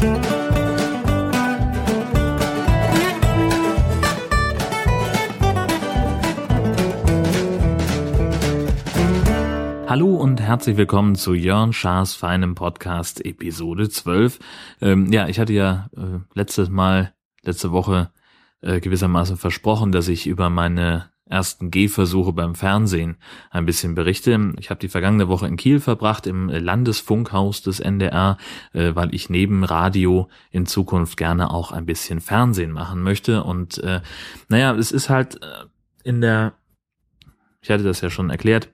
Hallo und herzlich willkommen zu Jörn Schaas feinem Podcast Episode 12. Ähm, ja, ich hatte ja äh, letztes Mal, letzte Woche äh, gewissermaßen versprochen, dass ich über meine ersten Gehversuche beim Fernsehen ein bisschen berichte. Ich habe die vergangene Woche in Kiel verbracht, im Landesfunkhaus des NDR, äh, weil ich neben Radio in Zukunft gerne auch ein bisschen Fernsehen machen möchte. Und äh, naja, es ist halt äh, in der, ich hatte das ja schon erklärt,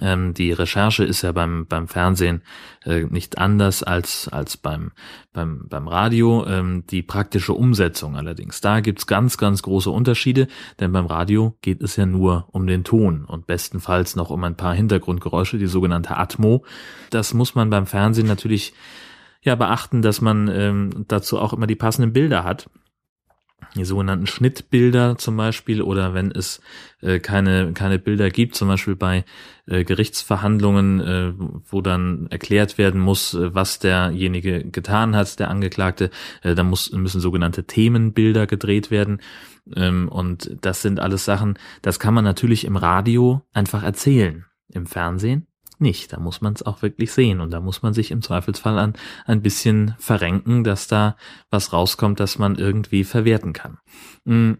ähm, die Recherche ist ja beim, beim Fernsehen äh, nicht anders als, als beim, beim, beim Radio. Ähm, die praktische Umsetzung allerdings, da gibt's ganz, ganz große Unterschiede, denn beim Radio geht es ja nur um den Ton und bestenfalls noch um ein paar Hintergrundgeräusche, die sogenannte Atmo. Das muss man beim Fernsehen natürlich ja beachten, dass man ähm, dazu auch immer die passenden Bilder hat die sogenannten Schnittbilder zum Beispiel oder wenn es äh, keine, keine Bilder gibt, zum Beispiel bei äh, Gerichtsverhandlungen, äh, wo dann erklärt werden muss, äh, was derjenige getan hat, der Angeklagte, äh, dann muss, müssen sogenannte Themenbilder gedreht werden. Ähm, und das sind alles Sachen, das kann man natürlich im Radio einfach erzählen. Im Fernsehen nicht. Da muss man es auch wirklich sehen und da muss man sich im Zweifelsfall an ein bisschen verrenken, dass da was rauskommt, dass man irgendwie verwerten kann. Hm,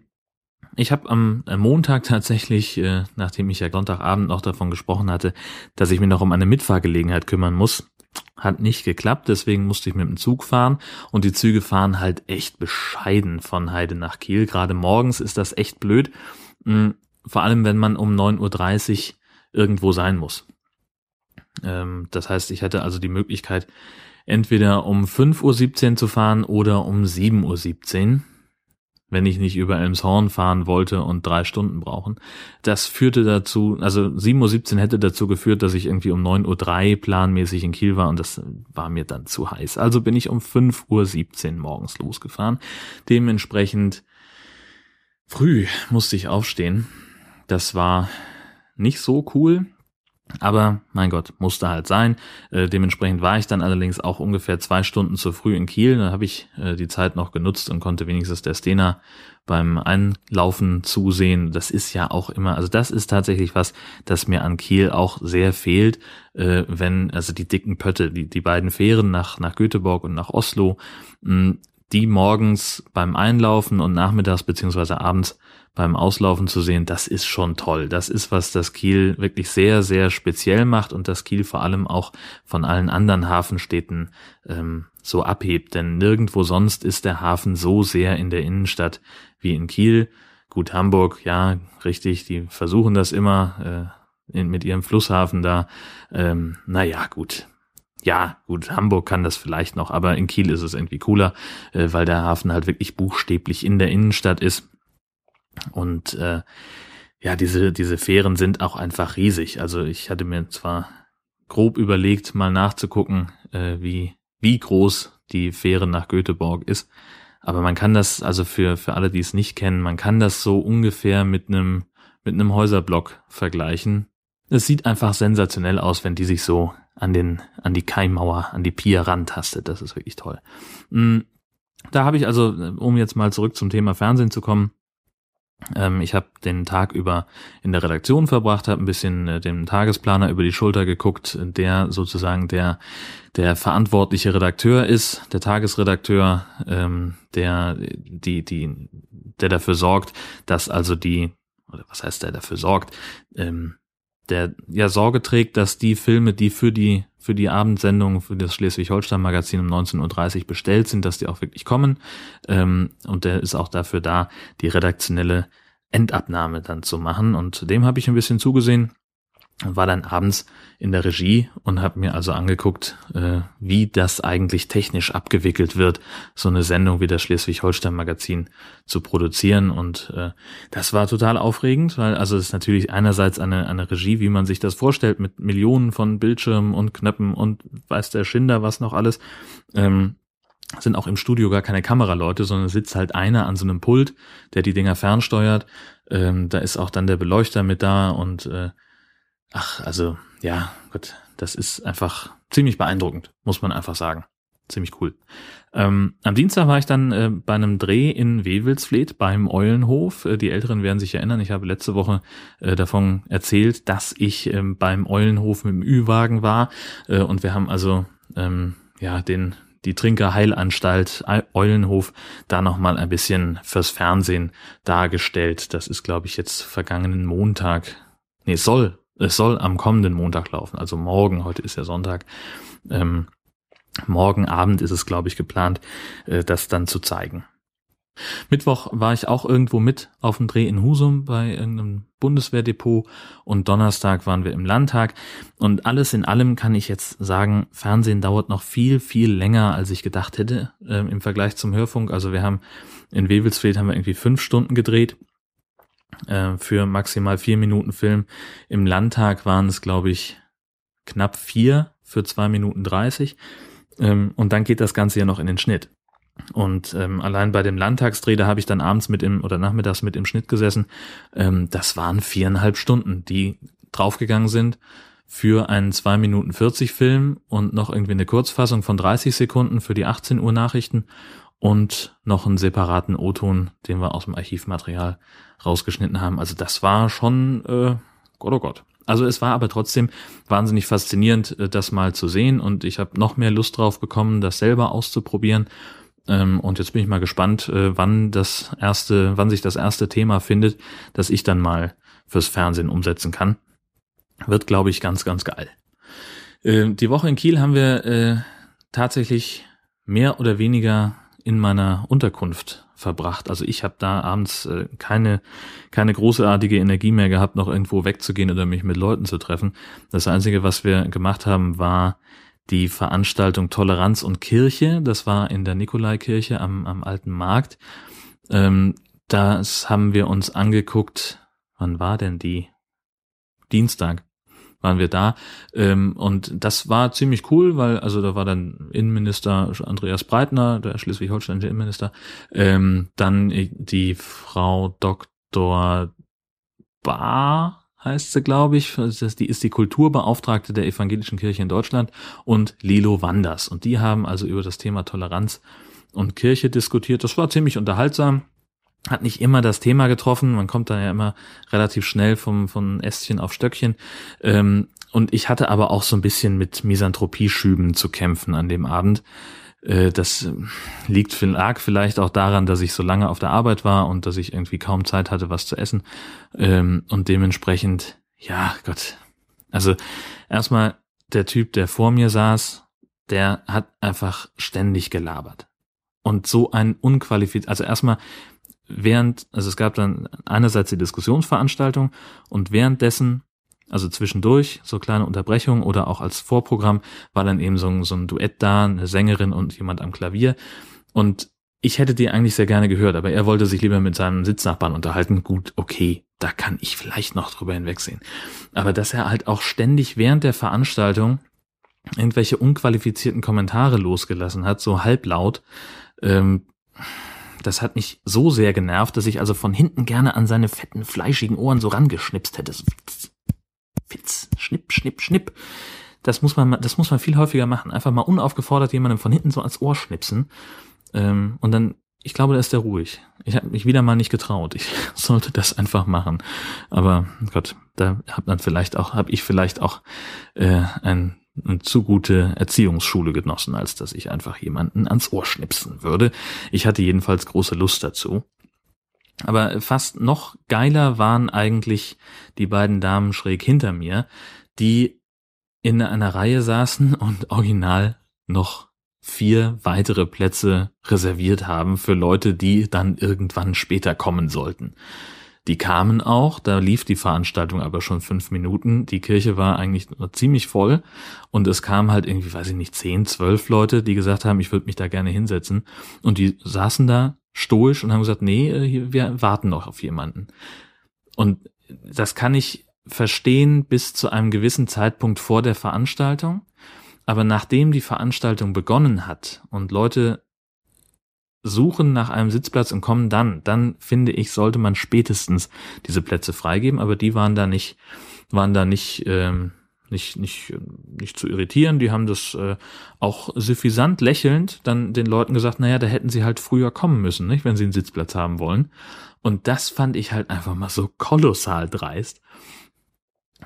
ich habe am Montag tatsächlich, äh, nachdem ich ja Sonntagabend noch davon gesprochen hatte, dass ich mich noch um eine Mitfahrgelegenheit kümmern muss, hat nicht geklappt, deswegen musste ich mit dem Zug fahren und die Züge fahren halt echt bescheiden von Heide nach Kiel. Gerade morgens ist das echt blöd, hm, vor allem wenn man um 9.30 Uhr irgendwo sein muss. Ähm, das heißt, ich hätte also die Möglichkeit, entweder um 5.17 Uhr zu fahren oder um 7.17 Uhr, wenn ich nicht über Elmshorn fahren wollte und drei Stunden brauchen. Das führte dazu, also 7.17 Uhr hätte dazu geführt, dass ich irgendwie um 9.03 Uhr planmäßig in Kiel war und das war mir dann zu heiß. Also bin ich um 5.17 Uhr morgens losgefahren. Dementsprechend früh musste ich aufstehen. Das war nicht so cool. Aber mein Gott, musste halt sein. Äh, dementsprechend war ich dann allerdings auch ungefähr zwei Stunden zu früh in Kiel. Da habe ich äh, die Zeit noch genutzt und konnte wenigstens der Stena beim Einlaufen zusehen. Das ist ja auch immer, also das ist tatsächlich was, das mir an Kiel auch sehr fehlt, äh, wenn, also die dicken Pötte, die, die beiden Fähren nach, nach Göteborg und nach Oslo, mh, die morgens beim Einlaufen und nachmittags beziehungsweise abends beim Auslaufen zu sehen, das ist schon toll. Das ist was, das Kiel wirklich sehr, sehr speziell macht und das Kiel vor allem auch von allen anderen Hafenstädten ähm, so abhebt. Denn nirgendwo sonst ist der Hafen so sehr in der Innenstadt wie in Kiel. Gut, Hamburg, ja, richtig, die versuchen das immer äh, in, mit ihrem Flusshafen da. Ähm, naja, gut, ja, gut, Hamburg kann das vielleicht noch, aber in Kiel ist es irgendwie cooler, äh, weil der Hafen halt wirklich buchstäblich in der Innenstadt ist. Und äh, ja, diese, diese Fähren sind auch einfach riesig. Also ich hatte mir zwar grob überlegt, mal nachzugucken, äh, wie, wie groß die Fähre nach Göteborg ist. Aber man kann das, also für, für alle, die es nicht kennen, man kann das so ungefähr mit einem, mit einem Häuserblock vergleichen. Es sieht einfach sensationell aus, wenn die sich so an den, an die Keimmauer, an die Pier rantastet. Das ist wirklich toll. Mm, da habe ich also, um jetzt mal zurück zum Thema Fernsehen zu kommen, ich habe den Tag über in der Redaktion verbracht, habe ein bisschen äh, dem Tagesplaner über die Schulter geguckt, der sozusagen der der verantwortliche Redakteur ist, der Tagesredakteur, ähm, der die die der dafür sorgt, dass also die oder was heißt der dafür sorgt, ähm, der ja Sorge trägt, dass die Filme, die für die für die Abendsendung für das Schleswig-Holstein-Magazin um 19.30 Uhr bestellt sind, dass die auch wirklich kommen. Ähm, und der ist auch dafür da, die redaktionelle Endabnahme dann zu machen. Und dem habe ich ein bisschen zugesehen war dann abends in der Regie und habe mir also angeguckt, äh, wie das eigentlich technisch abgewickelt wird, so eine Sendung wie das Schleswig-Holstein-Magazin zu produzieren. Und äh, das war total aufregend, weil also es ist natürlich einerseits eine, eine Regie, wie man sich das vorstellt, mit Millionen von Bildschirmen und Knöpfen und weiß der Schinder was noch alles. Ähm, sind auch im Studio gar keine Kameraleute, sondern sitzt halt einer an so einem Pult, der die Dinger fernsteuert. Ähm, da ist auch dann der Beleuchter mit da und äh, ach, also ja, Gott, das ist einfach ziemlich beeindruckend, muss man einfach sagen. ziemlich cool. Ähm, am Dienstag war ich dann äh, bei einem Dreh in Wewelsfleet beim Eulenhof. Äh, die Älteren werden sich erinnern, ich habe letzte Woche äh, davon erzählt, dass ich ähm, beim Eulenhof mit dem Ü-Wagen war. Äh, und wir haben also ähm, ja den die Trinkerheilanstalt Eulenhof da nochmal ein bisschen fürs Fernsehen dargestellt. Das ist, glaube ich, jetzt vergangenen Montag. Nee, soll, es soll am kommenden Montag laufen, also morgen, heute ist ja Sonntag. Ähm, morgen Abend ist es, glaube ich, geplant, äh, das dann zu zeigen. Mittwoch war ich auch irgendwo mit auf dem Dreh in Husum bei irgendeinem Bundeswehrdepot und Donnerstag waren wir im Landtag und alles in allem kann ich jetzt sagen, Fernsehen dauert noch viel, viel länger, als ich gedacht hätte äh, im Vergleich zum Hörfunk. Also wir haben in Wewelsfeld haben wir irgendwie fünf Stunden gedreht äh, für maximal vier Minuten Film. Im Landtag waren es, glaube ich, knapp vier für zwei Minuten dreißig. Ähm, und dann geht das Ganze ja noch in den Schnitt. Und ähm, allein bei dem Landtagsdreh, da habe ich dann abends mit im oder nachmittags mit im Schnitt gesessen. Ähm, das waren viereinhalb Stunden, die draufgegangen sind für einen zwei Minuten 40 Film und noch irgendwie eine Kurzfassung von 30 Sekunden für die 18 Uhr Nachrichten und noch einen separaten O-Ton, den wir aus dem Archivmaterial rausgeschnitten haben. Also das war schon äh, Gott oh Gott. Also es war aber trotzdem wahnsinnig faszinierend, äh, das mal zu sehen und ich habe noch mehr Lust drauf bekommen, das selber auszuprobieren ähm, und jetzt bin ich mal gespannt, äh, wann das erste, wann sich das erste Thema findet, das ich dann mal fürs Fernsehen umsetzen kann. Wird, glaube ich, ganz, ganz geil. Äh, die Woche in Kiel haben wir äh, tatsächlich mehr oder weniger in meiner Unterkunft verbracht. Also ich habe da abends äh, keine keine großartige Energie mehr gehabt, noch irgendwo wegzugehen oder mich mit Leuten zu treffen. Das einzige, was wir gemacht haben, war die Veranstaltung Toleranz und Kirche. Das war in der Nikolaikirche am, am Alten Markt. Ähm, das haben wir uns angeguckt. Wann war denn die? Dienstag waren wir da. Ähm, und das war ziemlich cool, weil also da war dann Innenminister Andreas Breitner, der schleswig-holsteinische Innenminister, ähm, dann die Frau Dr. Bar, heißt sie, glaube ich. Die ist die Kulturbeauftragte der Evangelischen Kirche in Deutschland und Lilo Wanders. Und die haben also über das Thema Toleranz und Kirche diskutiert. Das war ziemlich unterhaltsam. Hat nicht immer das Thema getroffen. Man kommt da ja immer relativ schnell vom, von Ästchen auf Stöckchen. Ähm, und ich hatte aber auch so ein bisschen mit Misanthropie-Schüben zu kämpfen an dem Abend. Äh, das liegt lag vielleicht auch daran, dass ich so lange auf der Arbeit war und dass ich irgendwie kaum Zeit hatte, was zu essen. Ähm, und dementsprechend, ja, Gott. Also erstmal der Typ, der vor mir saß, der hat einfach ständig gelabert. Und so ein unqualifiziert, also erstmal während, also es gab dann einerseits die Diskussionsveranstaltung und währenddessen also zwischendurch, so kleine Unterbrechungen oder auch als Vorprogramm war dann eben so ein, so ein Duett da, eine Sängerin und jemand am Klavier. Und ich hätte die eigentlich sehr gerne gehört, aber er wollte sich lieber mit seinem Sitznachbarn unterhalten. Gut, okay, da kann ich vielleicht noch drüber hinwegsehen. Aber dass er halt auch ständig während der Veranstaltung irgendwelche unqualifizierten Kommentare losgelassen hat, so halblaut, ähm, das hat mich so sehr genervt, dass ich also von hinten gerne an seine fetten, fleischigen Ohren so rangeschnipst hätte. Fitz, schnipp, schnipp, schnipp. Das muss man, das muss man viel häufiger machen. Einfach mal unaufgefordert jemandem von hinten so ans Ohr schnipsen. Ähm, und dann, ich glaube, da ist der ruhig. Ich habe mich wieder mal nicht getraut. Ich sollte das einfach machen. Aber Gott, da hab dann vielleicht auch, habe ich vielleicht auch äh, ein eine zu gute Erziehungsschule genossen, als dass ich einfach jemanden ans Ohr schnipsen würde. Ich hatte jedenfalls große Lust dazu. Aber fast noch geiler waren eigentlich die beiden Damen schräg hinter mir, die in einer Reihe saßen und original noch vier weitere Plätze reserviert haben für Leute, die dann irgendwann später kommen sollten. Die kamen auch, da lief die Veranstaltung aber schon fünf Minuten. Die Kirche war eigentlich ziemlich voll und es kamen halt irgendwie, weiß ich nicht, zehn, zwölf Leute, die gesagt haben, ich würde mich da gerne hinsetzen. Und die saßen da stoisch und haben gesagt, nee, äh, wir warten noch auf jemanden. Und das kann ich verstehen bis zu einem gewissen Zeitpunkt vor der Veranstaltung. Aber nachdem die Veranstaltung begonnen hat und Leute suchen nach einem Sitzplatz und kommen dann, dann finde ich, sollte man spätestens diese Plätze freigeben, aber die waren da nicht, waren da nicht, ähm, nicht, nicht, nicht zu irritieren. Die haben das äh, auch suffisant lächelnd dann den Leuten gesagt, naja, da hätten sie halt früher kommen müssen, nicht, wenn sie einen Sitzplatz haben wollen. Und das fand ich halt einfach mal so kolossal dreist.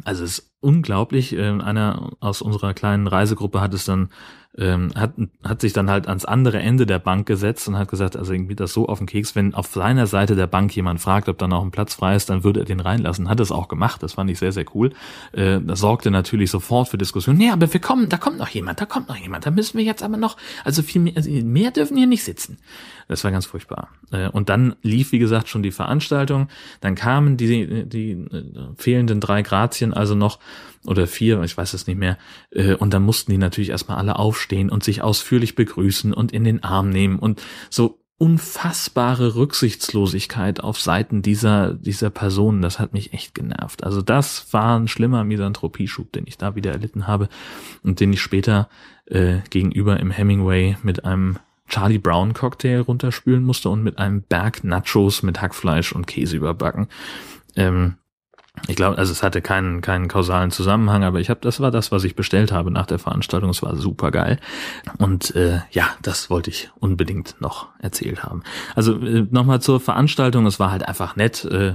Also es ist unglaublich. Ähm, einer aus unserer kleinen Reisegruppe hat es dann ähm, hat, hat sich dann halt ans andere Ende der Bank gesetzt und hat gesagt, also irgendwie das so auf den Keks, wenn auf seiner Seite der Bank jemand fragt, ob da noch ein Platz frei ist, dann würde er den reinlassen. Hat es auch gemacht, das fand ich sehr, sehr cool. Äh, das sorgte natürlich sofort für Diskussionen. Nee, aber wir kommen, da kommt noch jemand, da kommt noch jemand, da müssen wir jetzt aber noch, also viel mehr, also mehr dürfen hier nicht sitzen. Das war ganz furchtbar. Äh, und dann lief, wie gesagt, schon die Veranstaltung, dann kamen die, die äh, fehlenden drei Grazien also noch oder vier, ich weiß es nicht mehr. Äh, und dann mussten die natürlich erstmal alle aufstehen und sich ausführlich begrüßen und in den Arm nehmen und so unfassbare Rücksichtslosigkeit auf Seiten dieser, dieser Personen, das hat mich echt genervt. Also das war ein schlimmer Misanthropieschub, den ich da wieder erlitten habe und den ich später äh, gegenüber im Hemingway mit einem Charlie Brown Cocktail runterspülen musste und mit einem Berg Nachos mit Hackfleisch und Käse überbacken. Ähm, ich glaube, also es hatte keinen keinen kausalen Zusammenhang, aber ich habe, das war das, was ich bestellt habe nach der Veranstaltung. Es war super geil und äh, ja, das wollte ich unbedingt noch erzählt haben. Also äh, nochmal zur Veranstaltung. Es war halt einfach nett. Äh,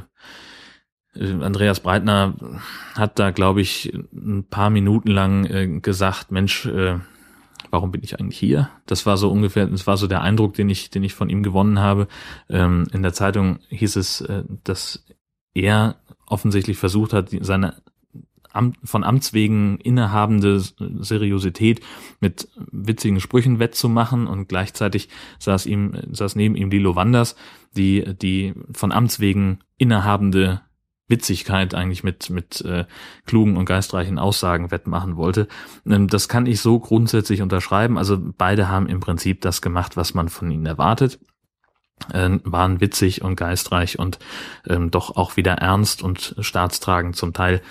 äh, Andreas Breitner hat da, glaube ich, ein paar Minuten lang äh, gesagt, Mensch, äh, warum bin ich eigentlich hier? Das war so ungefähr, das war so der Eindruck, den ich, den ich von ihm gewonnen habe. Ähm, in der Zeitung hieß es, äh, dass er offensichtlich versucht hat, seine von Amts wegen innehabende Seriosität mit witzigen Sprüchen wettzumachen und gleichzeitig saß ihm, saß neben ihm Lilo Wanders, die, die von Amts wegen innehabende Witzigkeit eigentlich mit, mit äh, klugen und geistreichen Aussagen wettmachen wollte. Ähm, das kann ich so grundsätzlich unterschreiben. Also beide haben im Prinzip das gemacht, was man von ihnen erwartet äh, waren witzig und geistreich und ähm, doch auch wieder ernst und staatstragend zum Teil.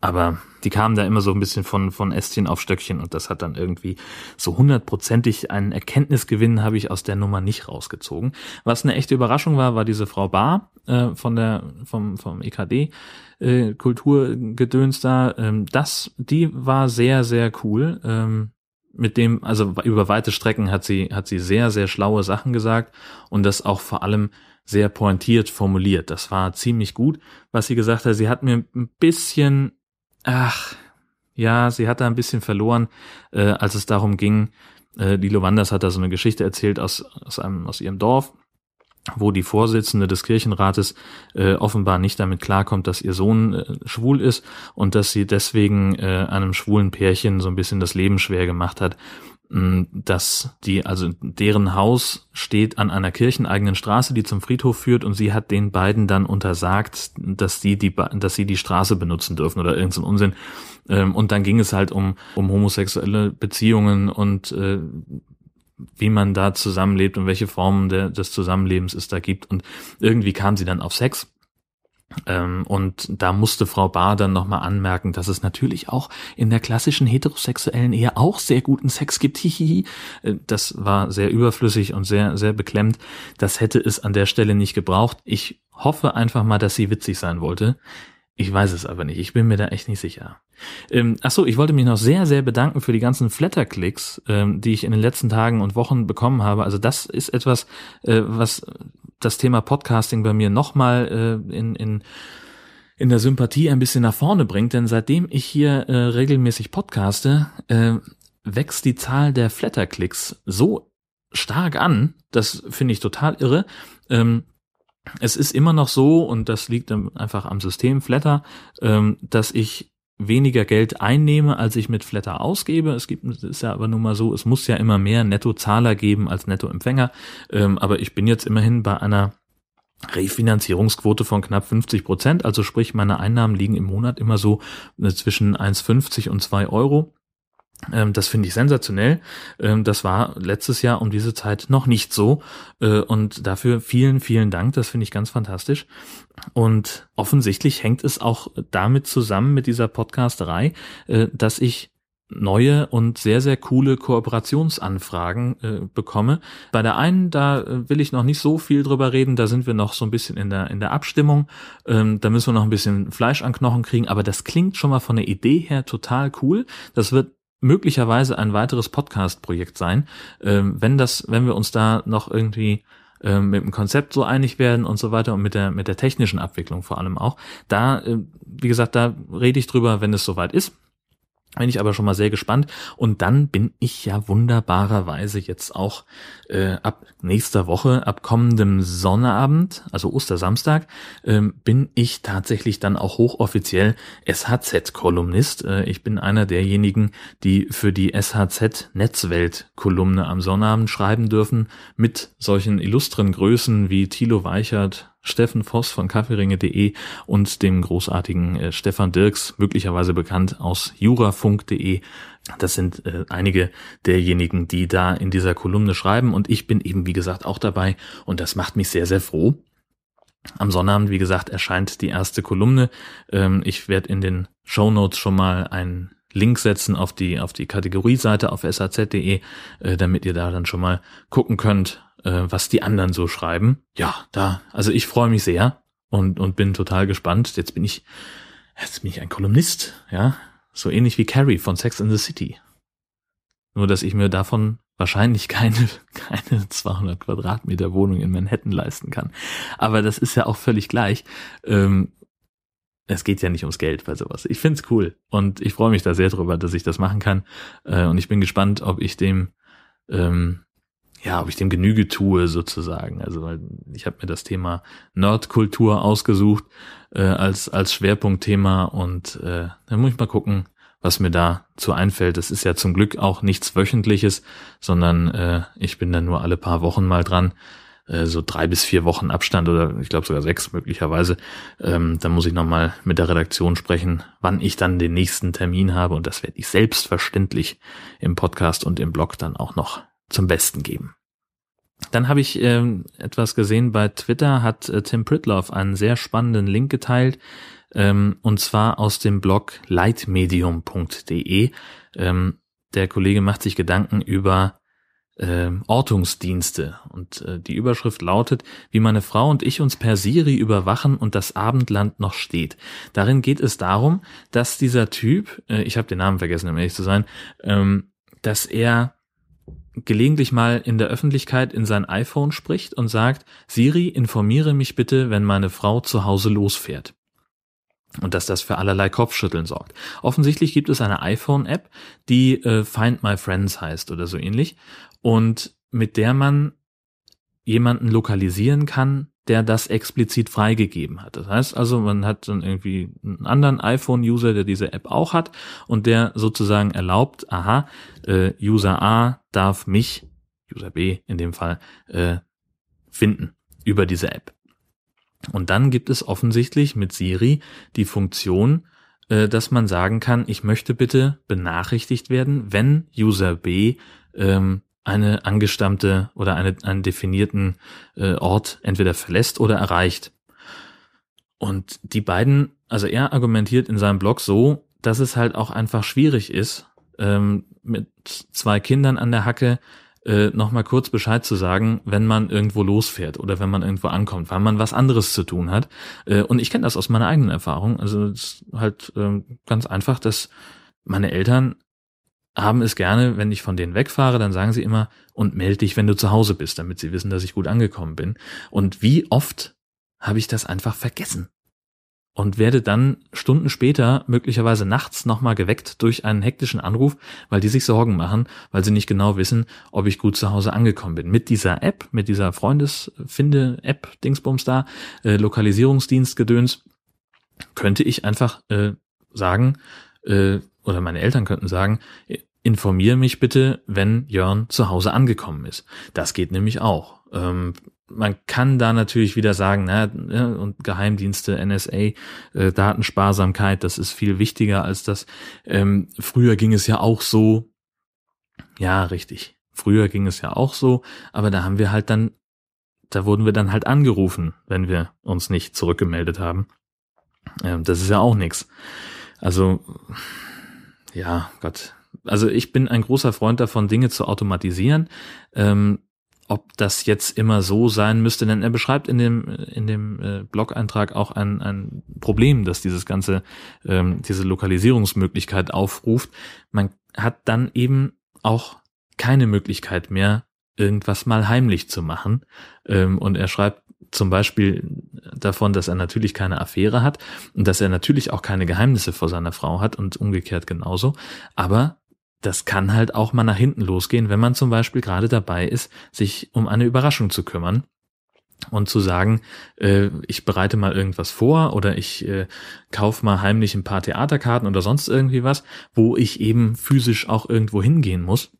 Aber die kamen da immer so ein bisschen von, von Ästchen auf Stöckchen und das hat dann irgendwie so hundertprozentig einen Erkenntnisgewinn habe ich aus der Nummer nicht rausgezogen. Was eine echte Überraschung war, war diese Frau Bar äh, von der, vom, vom EKD äh, Kulturgedöns da. Ähm, das, die war sehr, sehr cool. Ähm, mit dem, also über weite Strecken hat sie, hat sie sehr, sehr schlaue Sachen gesagt und das auch vor allem sehr pointiert formuliert. Das war ziemlich gut, was sie gesagt hat. Sie hat mir ein bisschen, ach, ja, sie hat da ein bisschen verloren, äh, als es darum ging, äh, Lilo Wanders hat da so eine Geschichte erzählt aus, aus einem, aus ihrem Dorf wo die Vorsitzende des Kirchenrates äh, offenbar nicht damit klarkommt, dass ihr Sohn äh, schwul ist und dass sie deswegen äh, einem schwulen Pärchen so ein bisschen das Leben schwer gemacht hat, dass die, also deren Haus steht an einer kircheneigenen Straße, die zum Friedhof führt und sie hat den beiden dann untersagt, dass die, die dass sie die Straße benutzen dürfen oder irgendein so Unsinn. Ähm, und dann ging es halt um, um homosexuelle Beziehungen und äh, wie man da zusammenlebt und welche Formen der, des Zusammenlebens es da gibt. Und irgendwie kam sie dann auf Sex. Ähm, und da musste Frau Bahr dann nochmal anmerken, dass es natürlich auch in der klassischen heterosexuellen Ehe auch sehr guten Sex gibt. Hihihi. Äh, das war sehr überflüssig und sehr, sehr beklemmt. Das hätte es an der Stelle nicht gebraucht. Ich hoffe einfach mal, dass sie witzig sein wollte. Ich weiß es aber nicht. Ich bin mir da echt nicht sicher. Ähm, ach so, ich wollte mich noch sehr, sehr bedanken für die ganzen Flatterklicks, ähm, die ich in den letzten Tagen und Wochen bekommen habe. Also das ist etwas, äh, was das Thema Podcasting bei mir nochmal äh, in, in, in der Sympathie ein bisschen nach vorne bringt. Denn seitdem ich hier äh, regelmäßig podcaste, äh, wächst die Zahl der Flatterklicks so stark an. Das finde ich total irre. Ähm, es ist immer noch so, und das liegt einfach am System Flatter, ähm, dass ich weniger Geld einnehme, als ich mit Flatter ausgebe. Es gibt, ist ja aber nun mal so, es muss ja immer mehr Nettozahler geben als Nettoempfänger. Ähm, aber ich bin jetzt immerhin bei einer Refinanzierungsquote von knapp 50 Prozent. Also sprich, meine Einnahmen liegen im Monat immer so äh, zwischen 1,50 und 2 Euro. Ähm, das finde ich sensationell. Ähm, das war letztes Jahr um diese Zeit noch nicht so. Äh, und dafür vielen, vielen Dank. Das finde ich ganz fantastisch. Und offensichtlich hängt es auch damit zusammen mit dieser Podcasterei, äh, dass ich neue und sehr, sehr coole Kooperationsanfragen äh, bekomme. Bei der einen, da äh, will ich noch nicht so viel drüber reden, da sind wir noch so ein bisschen in der, in der Abstimmung. Ähm, da müssen wir noch ein bisschen Fleisch an Knochen kriegen, aber das klingt schon mal von der Idee her total cool. Das wird möglicherweise ein weiteres Podcast-Projekt sein. Ähm, wenn das, wenn wir uns da noch irgendwie ähm, mit dem Konzept so einig werden und so weiter und mit der mit der technischen Abwicklung vor allem auch. Da, äh, wie gesagt, da rede ich drüber, wenn es soweit ist. Bin ich aber schon mal sehr gespannt. Und dann bin ich ja wunderbarerweise jetzt auch äh, ab nächster Woche, ab kommendem Sonnabend, also Ostersamstag, äh, bin ich tatsächlich dann auch hochoffiziell SHZ-Kolumnist. Äh, ich bin einer derjenigen, die für die SHZ-Netzwelt-Kolumne am Sonnabend schreiben dürfen, mit solchen illustren Größen wie Thilo Weichert, Steffen Voss von kaffeeringe.de und dem großartigen äh, Stefan Dirks, möglicherweise bekannt aus jurafunk.de. Das sind äh, einige derjenigen, die da in dieser Kolumne schreiben und ich bin eben, wie gesagt, auch dabei und das macht mich sehr, sehr froh. Am Sonnabend, wie gesagt, erscheint die erste Kolumne. Ähm, ich werde in den Show Notes schon mal einen Link setzen auf die, auf die Kategorieseite auf saz.de, äh, damit ihr da dann schon mal gucken könnt, äh, was die anderen so schreiben. Ja, da, also ich freue mich sehr und, und bin total gespannt. Jetzt bin ich, jetzt bin ich ein Kolumnist, ja, so ähnlich wie Carrie von Sex in the City. Nur, dass ich mir davon wahrscheinlich keine, keine 200 Quadratmeter Wohnung in Manhattan leisten kann. Aber das ist ja auch völlig gleich. Ähm, es geht ja nicht ums Geld bei sowas. Ich find's cool und ich freue mich da sehr drüber, dass ich das machen kann. Äh, und ich bin gespannt, ob ich dem ähm, ja, ob ich dem Genüge tue sozusagen. Also ich habe mir das Thema Nerdkultur ausgesucht äh, als als Schwerpunktthema und äh, dann muss ich mal gucken, was mir da zu einfällt. Das ist ja zum Glück auch nichts Wöchentliches, sondern äh, ich bin dann nur alle paar Wochen mal dran, äh, so drei bis vier Wochen Abstand oder ich glaube sogar sechs möglicherweise. Ähm, dann muss ich nochmal mit der Redaktion sprechen, wann ich dann den nächsten Termin habe und das werde ich selbstverständlich im Podcast und im Blog dann auch noch zum Besten geben. Dann habe ich ähm, etwas gesehen bei Twitter, hat äh, Tim Pritloff einen sehr spannenden Link geteilt, ähm, und zwar aus dem Blog lightmedium.de. Ähm, der Kollege macht sich Gedanken über äh, Ortungsdienste und äh, die Überschrift lautet, wie meine Frau und ich uns per Siri überwachen und das Abendland noch steht. Darin geht es darum, dass dieser Typ, äh, ich habe den Namen vergessen, um ehrlich zu sein, ähm, dass er gelegentlich mal in der Öffentlichkeit in sein iPhone spricht und sagt, Siri, informiere mich bitte, wenn meine Frau zu Hause losfährt. Und dass das für allerlei Kopfschütteln sorgt. Offensichtlich gibt es eine iPhone-App, die äh, Find My Friends heißt oder so ähnlich. Und mit der man jemanden lokalisieren kann, der das explizit freigegeben hat. Das heißt also, man hat dann irgendwie einen anderen iPhone-User, der diese App auch hat und der sozusagen erlaubt, aha, äh, User A darf mich, User B in dem Fall, äh, finden über diese App. Und dann gibt es offensichtlich mit Siri die Funktion, äh, dass man sagen kann, ich möchte bitte benachrichtigt werden, wenn User B ähm, eine angestammte oder eine, einen definierten äh, Ort entweder verlässt oder erreicht. Und die beiden, also er argumentiert in seinem Blog so, dass es halt auch einfach schwierig ist, ähm, mit zwei Kindern an der Hacke äh, nochmal kurz Bescheid zu sagen, wenn man irgendwo losfährt oder wenn man irgendwo ankommt, weil man was anderes zu tun hat. Äh, und ich kenne das aus meiner eigenen Erfahrung. Also es ist halt äh, ganz einfach, dass meine Eltern haben es gerne, wenn ich von denen wegfahre, dann sagen sie immer, und melde dich, wenn du zu Hause bist, damit sie wissen, dass ich gut angekommen bin. Und wie oft habe ich das einfach vergessen? Und werde dann Stunden später, möglicherweise nachts, nochmal geweckt durch einen hektischen Anruf, weil die sich Sorgen machen, weil sie nicht genau wissen, ob ich gut zu Hause angekommen bin. Mit dieser App, mit dieser Freundesfinde-App, Dingsbums da, äh, Lokalisierungsdienstgedöns, könnte ich einfach äh, sagen, äh, oder meine Eltern könnten sagen, informiere mich bitte, wenn Jörn zu Hause angekommen ist. Das geht nämlich auch. Ähm, man kann da natürlich wieder sagen, na, und Geheimdienste, NSA, äh, Datensparsamkeit, das ist viel wichtiger als das. Ähm, früher ging es ja auch so. Ja, richtig. Früher ging es ja auch so, aber da haben wir halt dann, da wurden wir dann halt angerufen, wenn wir uns nicht zurückgemeldet haben. Ähm, das ist ja auch nichts. Also ja, Gott, also ich bin ein großer Freund davon, Dinge zu automatisieren. Ähm, ob das jetzt immer so sein müsste, denn er beschreibt in dem in dem äh, Blog-Eintrag auch ein, ein Problem, dass dieses ganze ähm, diese Lokalisierungsmöglichkeit aufruft. Man hat dann eben auch keine Möglichkeit mehr, irgendwas mal heimlich zu machen. Ähm, und er schreibt zum Beispiel davon, dass er natürlich keine Affäre hat und dass er natürlich auch keine Geheimnisse vor seiner Frau hat und umgekehrt genauso. Aber das kann halt auch mal nach hinten losgehen, wenn man zum Beispiel gerade dabei ist, sich um eine Überraschung zu kümmern und zu sagen, äh, ich bereite mal irgendwas vor oder ich äh, kaufe mal heimlich ein paar Theaterkarten oder sonst irgendwie was, wo ich eben physisch auch irgendwo hingehen muss.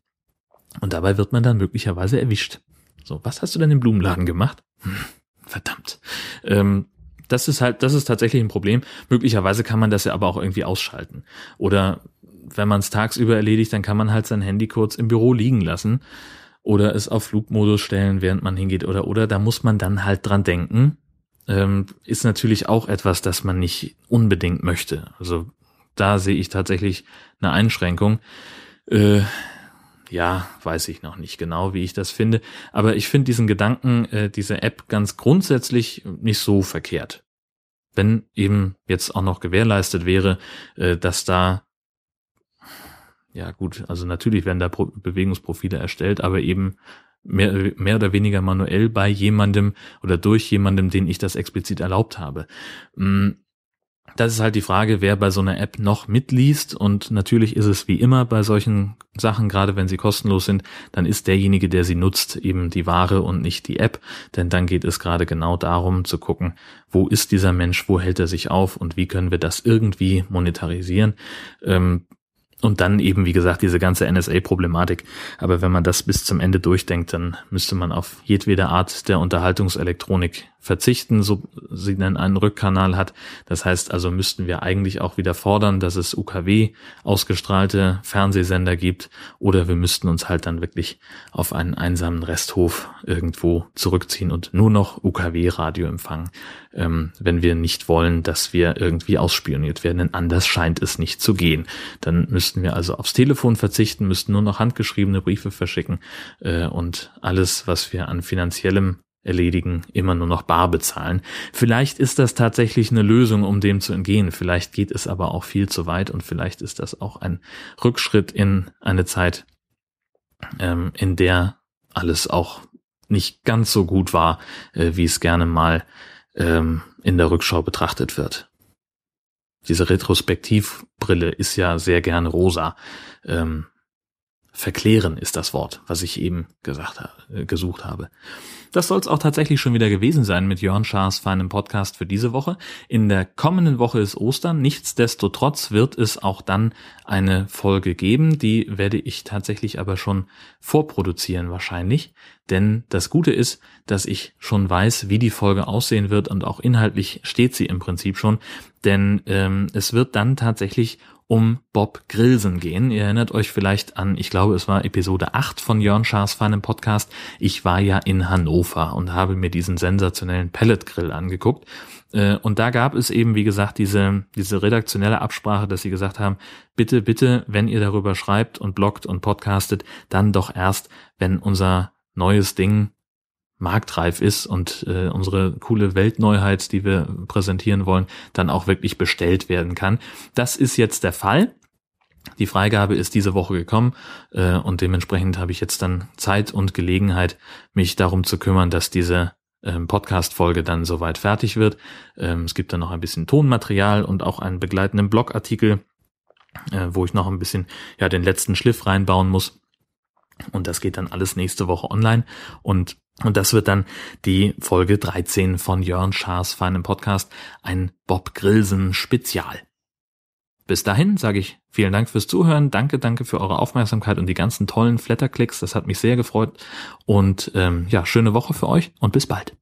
Und dabei wird man dann möglicherweise erwischt. So, was hast du denn im Blumenladen gemacht? Verdammt. Ähm, das ist halt, das ist tatsächlich ein Problem. Möglicherweise kann man das ja aber auch irgendwie ausschalten. Oder wenn man es tagsüber erledigt, dann kann man halt sein Handy kurz im Büro liegen lassen oder es auf Flugmodus stellen, während man hingeht oder oder da muss man dann halt dran denken. Ähm, ist natürlich auch etwas, das man nicht unbedingt möchte. Also da sehe ich tatsächlich eine Einschränkung. Äh, ja, weiß ich noch nicht genau, wie ich das finde. Aber ich finde diesen Gedanken, äh, diese App ganz grundsätzlich nicht so verkehrt. Wenn eben jetzt auch noch gewährleistet wäre, äh, dass da ja gut, also natürlich werden da Pro Bewegungsprofile erstellt, aber eben mehr, mehr oder weniger manuell bei jemandem oder durch jemandem, den ich das explizit erlaubt habe. Mm, das ist halt die Frage, wer bei so einer App noch mitliest. Und natürlich ist es wie immer bei solchen Sachen, gerade wenn sie kostenlos sind, dann ist derjenige, der sie nutzt, eben die Ware und nicht die App. Denn dann geht es gerade genau darum zu gucken, wo ist dieser Mensch, wo hält er sich auf und wie können wir das irgendwie monetarisieren. Ähm, und dann eben, wie gesagt, diese ganze NSA-Problematik. Aber wenn man das bis zum Ende durchdenkt, dann müsste man auf jedwede Art der Unterhaltungselektronik verzichten, so sie denn einen Rückkanal hat. Das heißt also, müssten wir eigentlich auch wieder fordern, dass es UKW ausgestrahlte Fernsehsender gibt oder wir müssten uns halt dann wirklich auf einen einsamen Resthof irgendwo zurückziehen und nur noch UKW-Radio empfangen, ähm, wenn wir nicht wollen, dass wir irgendwie ausspioniert werden, denn anders scheint es nicht zu gehen. Dann müssten wir also aufs Telefon verzichten, müssten nur noch handgeschriebene Briefe verschicken äh, und alles, was wir an finanziellem erledigen, immer nur noch bar bezahlen. Vielleicht ist das tatsächlich eine Lösung, um dem zu entgehen. Vielleicht geht es aber auch viel zu weit und vielleicht ist das auch ein Rückschritt in eine Zeit, ähm, in der alles auch nicht ganz so gut war, äh, wie es gerne mal ähm, in der Rückschau betrachtet wird. Diese Retrospektivbrille ist ja sehr gerne rosa. Ähm, verklären ist das Wort, was ich eben gesagt äh, gesucht habe. Das soll es auch tatsächlich schon wieder gewesen sein mit Jörn Schaas feinem Podcast für diese Woche. In der kommenden Woche ist Ostern. Nichtsdestotrotz wird es auch dann eine Folge geben. Die werde ich tatsächlich aber schon vorproduzieren wahrscheinlich. Denn das Gute ist, dass ich schon weiß, wie die Folge aussehen wird und auch inhaltlich steht sie im Prinzip schon. Denn ähm, es wird dann tatsächlich um Bob Grilsen gehen. Ihr erinnert euch vielleicht an, ich glaube, es war Episode 8 von Jörn Schaas Feinem Podcast. Ich war ja in Hannover und habe mir diesen sensationellen Pellet Grill angeguckt. Äh, und da gab es eben, wie gesagt, diese, diese redaktionelle Absprache, dass sie gesagt haben, bitte, bitte, wenn ihr darüber schreibt und bloggt und podcastet, dann doch erst, wenn unser neues Ding marktreif ist und äh, unsere coole Weltneuheit, die wir präsentieren wollen, dann auch wirklich bestellt werden kann. Das ist jetzt der Fall. Die Freigabe ist diese Woche gekommen äh, und dementsprechend habe ich jetzt dann Zeit und Gelegenheit, mich darum zu kümmern, dass diese ähm, Podcast-Folge dann soweit fertig wird. Ähm, es gibt dann noch ein bisschen Tonmaterial und auch einen begleitenden Blogartikel, äh, wo ich noch ein bisschen ja den letzten Schliff reinbauen muss. Und das geht dann alles nächste Woche online. Und und das wird dann die Folge 13 von Jörn Schaas feinem Podcast, ein Bob Grilsen Spezial. Bis dahin sage ich vielen Dank fürs Zuhören, danke, danke für eure Aufmerksamkeit und die ganzen tollen Flatterklicks, das hat mich sehr gefreut und ähm, ja, schöne Woche für euch und bis bald.